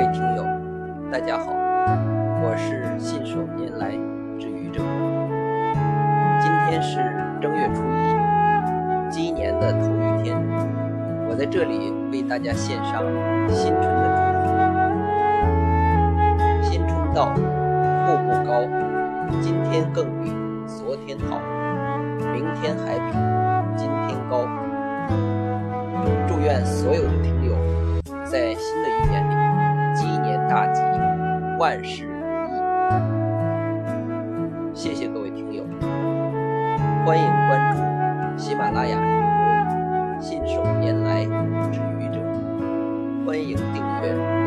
各位听友大家好，我是信手拈来之愚者。今天是正月初一，鸡年的头一天，我在这里为大家献上新春的祝福。新春到，步步高，今天更比昨天好，明天还比今天高。祝愿所有的听万事如意。谢谢各位听友，欢迎关注喜马拉雅主播信手拈来之愚者，欢迎订阅。